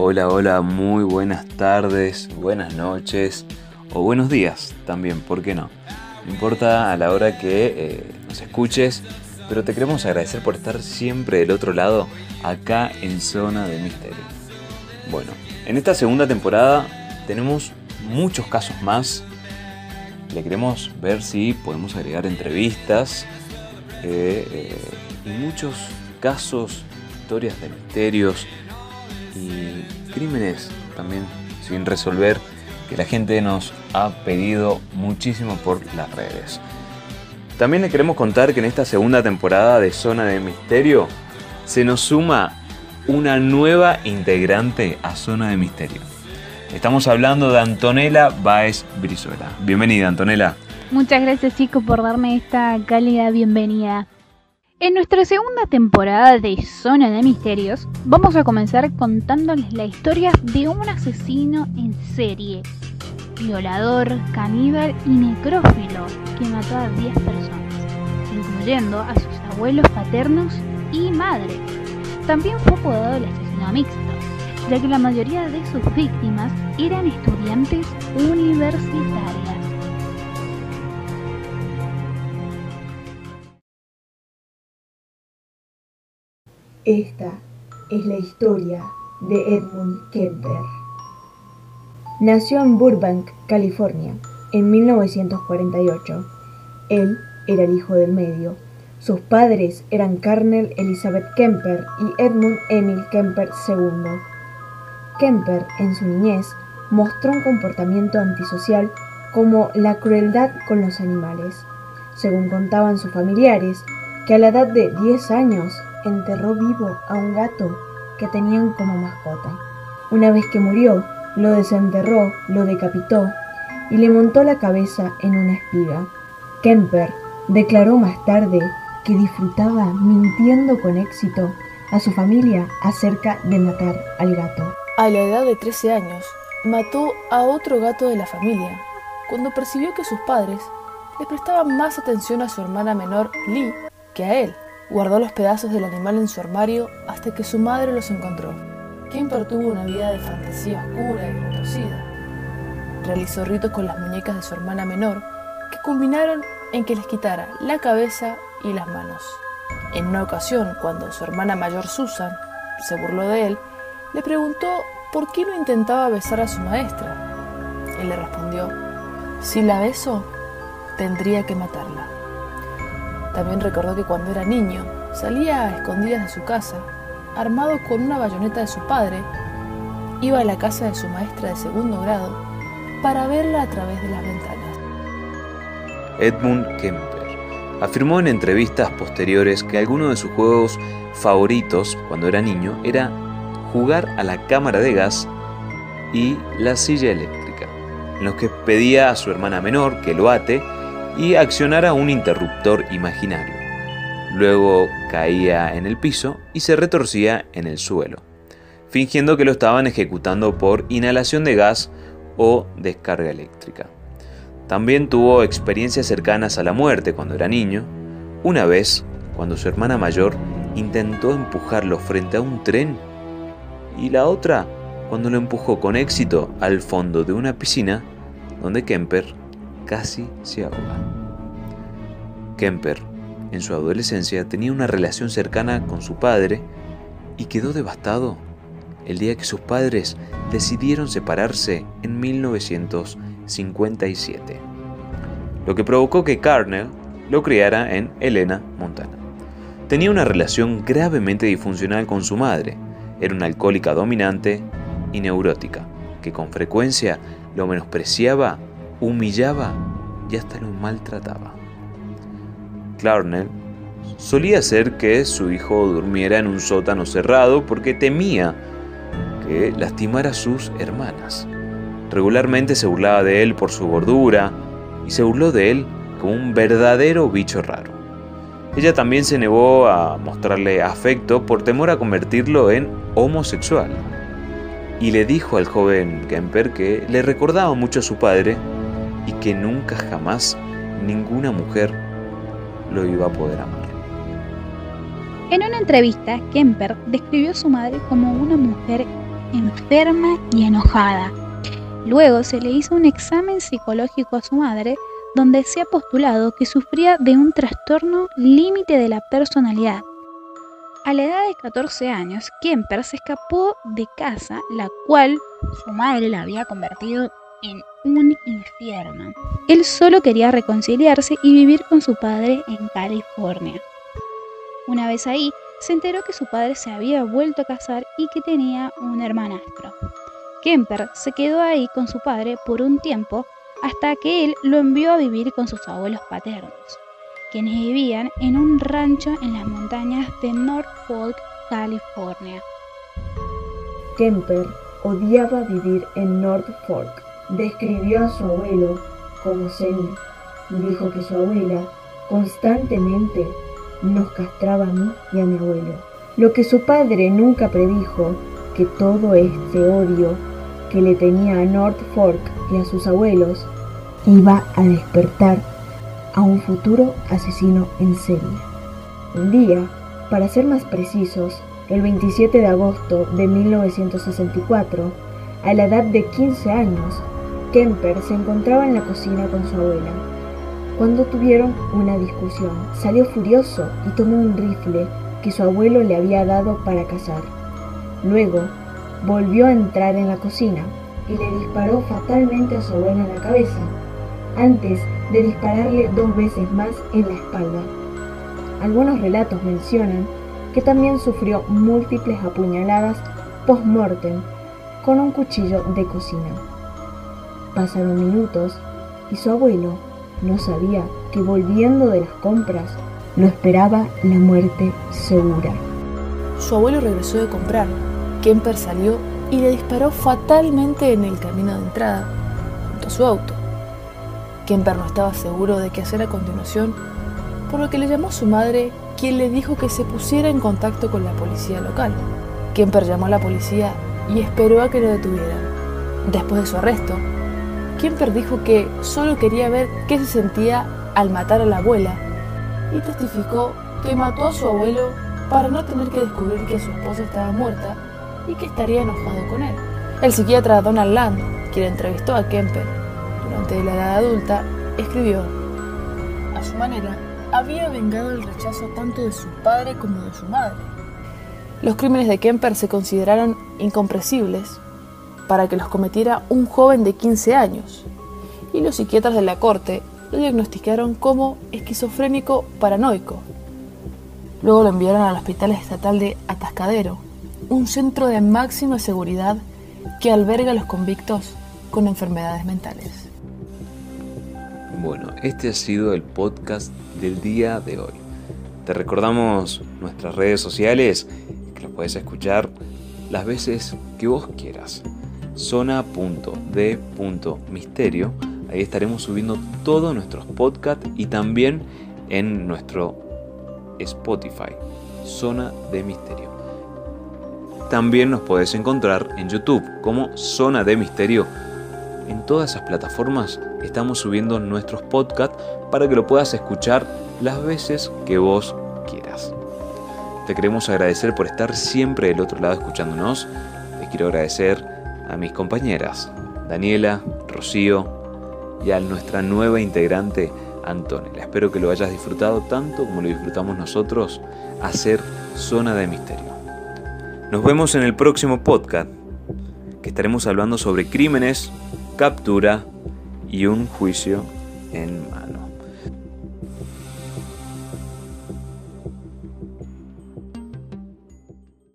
Hola, hola, muy buenas tardes, buenas noches o buenos días también, ¿por qué no? No importa a la hora que eh, nos escuches, pero te queremos agradecer por estar siempre del otro lado, acá en Zona de Misterio. Bueno, en esta segunda temporada tenemos muchos casos más. Le queremos ver si podemos agregar entrevistas eh, eh, y muchos casos, historias de misterios y crímenes también sin resolver que la gente nos ha pedido muchísimo por las redes. También le queremos contar que en esta segunda temporada de Zona de Misterio se nos suma una nueva integrante a Zona de Misterio. Estamos hablando de Antonella Baez Brizuela. Bienvenida, Antonella. Muchas gracias, chicos, por darme esta cálida bienvenida. En nuestra segunda temporada de Zona de Misterios, vamos a comenzar contándoles la historia de un asesino en serie, violador, caníbal y necrófilo que mató a 10 personas, incluyendo a sus abuelos paternos y madre. También fue apodado el asesino mixto, ya que la mayoría de sus víctimas eran estudiantes universitarias. Esta es la historia de Edmund Kemper. Nació en Burbank, California, en 1948. Él era el hijo del medio. Sus padres eran Carnel Elizabeth Kemper y Edmund Emil Kemper II. Kemper, en su niñez, mostró un comportamiento antisocial como la crueldad con los animales. Según contaban sus familiares, que a la edad de 10 años enterró vivo a un gato que tenían como mascota. Una vez que murió, lo desenterró, lo decapitó y le montó la cabeza en una espiga. Kemper declaró más tarde que disfrutaba mintiendo con éxito a su familia acerca de matar al gato. A la edad de 13 años, mató a otro gato de la familia, cuando percibió que sus padres le prestaban más atención a su hermana menor, Lee, que a él. Guardó los pedazos del animal en su armario hasta que su madre los encontró. Kemper tuvo una vida de fantasía oscura y retorcida. Realizó ritos con las muñecas de su hermana menor que culminaron en que les quitara la cabeza y las manos. En una ocasión, cuando su hermana mayor Susan se burló de él, le preguntó por qué no intentaba besar a su maestra. Él le respondió, si la beso, tendría que matarla. También recordó que cuando era niño salía a escondidas de su casa, armado con una bayoneta de su padre, iba a la casa de su maestra de segundo grado para verla a través de las ventanas. Edmund Kemper afirmó en entrevistas posteriores que alguno de sus juegos favoritos cuando era niño era jugar a la cámara de gas y la silla eléctrica, en los que pedía a su hermana menor que lo ate y accionara un interruptor imaginario. Luego caía en el piso y se retorcía en el suelo, fingiendo que lo estaban ejecutando por inhalación de gas o descarga eléctrica. También tuvo experiencias cercanas a la muerte cuando era niño, una vez cuando su hermana mayor intentó empujarlo frente a un tren y la otra cuando lo empujó con éxito al fondo de una piscina donde Kemper casi se ahoga. Kemper, en su adolescencia, tenía una relación cercana con su padre y quedó devastado el día que sus padres decidieron separarse en 1957, lo que provocó que Carnell lo criara en Helena, Montana. Tenía una relación gravemente disfuncional con su madre, era una alcohólica dominante y neurótica, que con frecuencia lo menospreciaba humillaba y hasta lo maltrataba. Clarnell solía hacer que su hijo durmiera en un sótano cerrado porque temía que lastimara a sus hermanas. Regularmente se burlaba de él por su gordura y se burló de él como un verdadero bicho raro. Ella también se negó a mostrarle afecto por temor a convertirlo en homosexual. Y le dijo al joven Kemper que le recordaba mucho a su padre y que nunca jamás ninguna mujer lo iba a poder amar. En una entrevista, Kemper describió a su madre como una mujer enferma y enojada. Luego se le hizo un examen psicológico a su madre donde se ha postulado que sufría de un trastorno límite de la personalidad. A la edad de 14 años, Kemper se escapó de casa, la cual su madre la había convertido en un infierno. Él solo quería reconciliarse y vivir con su padre en California. Una vez ahí, se enteró que su padre se había vuelto a casar y que tenía un hermanastro. Kemper se quedó ahí con su padre por un tiempo hasta que él lo envió a vivir con sus abuelos paternos, quienes vivían en un rancho en las montañas de Norfolk, California. Kemper odiaba vivir en Norfolk. Describió a su abuelo como senil y dijo que su abuela constantemente nos castraba a mí y a mi abuelo. Lo que su padre nunca predijo, que todo este odio que le tenía a North Fork y a sus abuelos iba a despertar a un futuro asesino en serie. Un día, para ser más precisos, el 27 de agosto de 1964, a la edad de 15 años, Kemper se encontraba en la cocina con su abuela. Cuando tuvieron una discusión, salió furioso y tomó un rifle que su abuelo le había dado para cazar. Luego, volvió a entrar en la cocina y le disparó fatalmente a su abuela en la cabeza, antes de dispararle dos veces más en la espalda. Algunos relatos mencionan que también sufrió múltiples apuñaladas post-mortem con un cuchillo de cocina. Pasaron minutos y su abuelo no sabía que volviendo de las compras lo esperaba la muerte segura. Su abuelo regresó de comprar Kemper salió y le disparó fatalmente en el camino de entrada, junto a su auto. Kemper no estaba seguro de qué hacer a continuación, por lo que le llamó a su madre, quien le dijo que se pusiera en contacto con la policía local. Kemper llamó a la policía y esperó a que lo detuvieran. Después de su arresto, Kemper dijo que solo quería ver qué se sentía al matar a la abuela y testificó que mató a su abuelo para no tener que descubrir que su esposa estaba muerta y que estaría enojado con él. El psiquiatra Donald Land, quien entrevistó a Kemper durante la edad adulta, escribió, a su manera, había vengado el rechazo tanto de su padre como de su madre. Los crímenes de Kemper se consideraron incomprensibles para que los cometiera un joven de 15 años, y los psiquiatras de la corte lo diagnosticaron como esquizofrénico paranoico. Luego lo enviaron al Hospital Estatal de Atascadero, un centro de máxima seguridad que alberga a los convictos con enfermedades mentales. Bueno, este ha sido el podcast del día de hoy. Te recordamos nuestras redes sociales, que lo puedes escuchar las veces que vos quieras. Zona.de.misterio. Ahí estaremos subiendo todos nuestros podcasts y también en nuestro Spotify. Zona de Misterio. También nos podés encontrar en YouTube como Zona de Misterio. En todas esas plataformas estamos subiendo nuestros podcasts para que lo puedas escuchar las veces que vos quieras. Te queremos agradecer por estar siempre del otro lado escuchándonos. Les quiero agradecer a mis compañeras, Daniela, Rocío y a nuestra nueva integrante, Antonella. Espero que lo hayas disfrutado tanto como lo disfrutamos nosotros hacer Zona de Misterio. Nos vemos en el próximo podcast, que estaremos hablando sobre crímenes, captura y un juicio en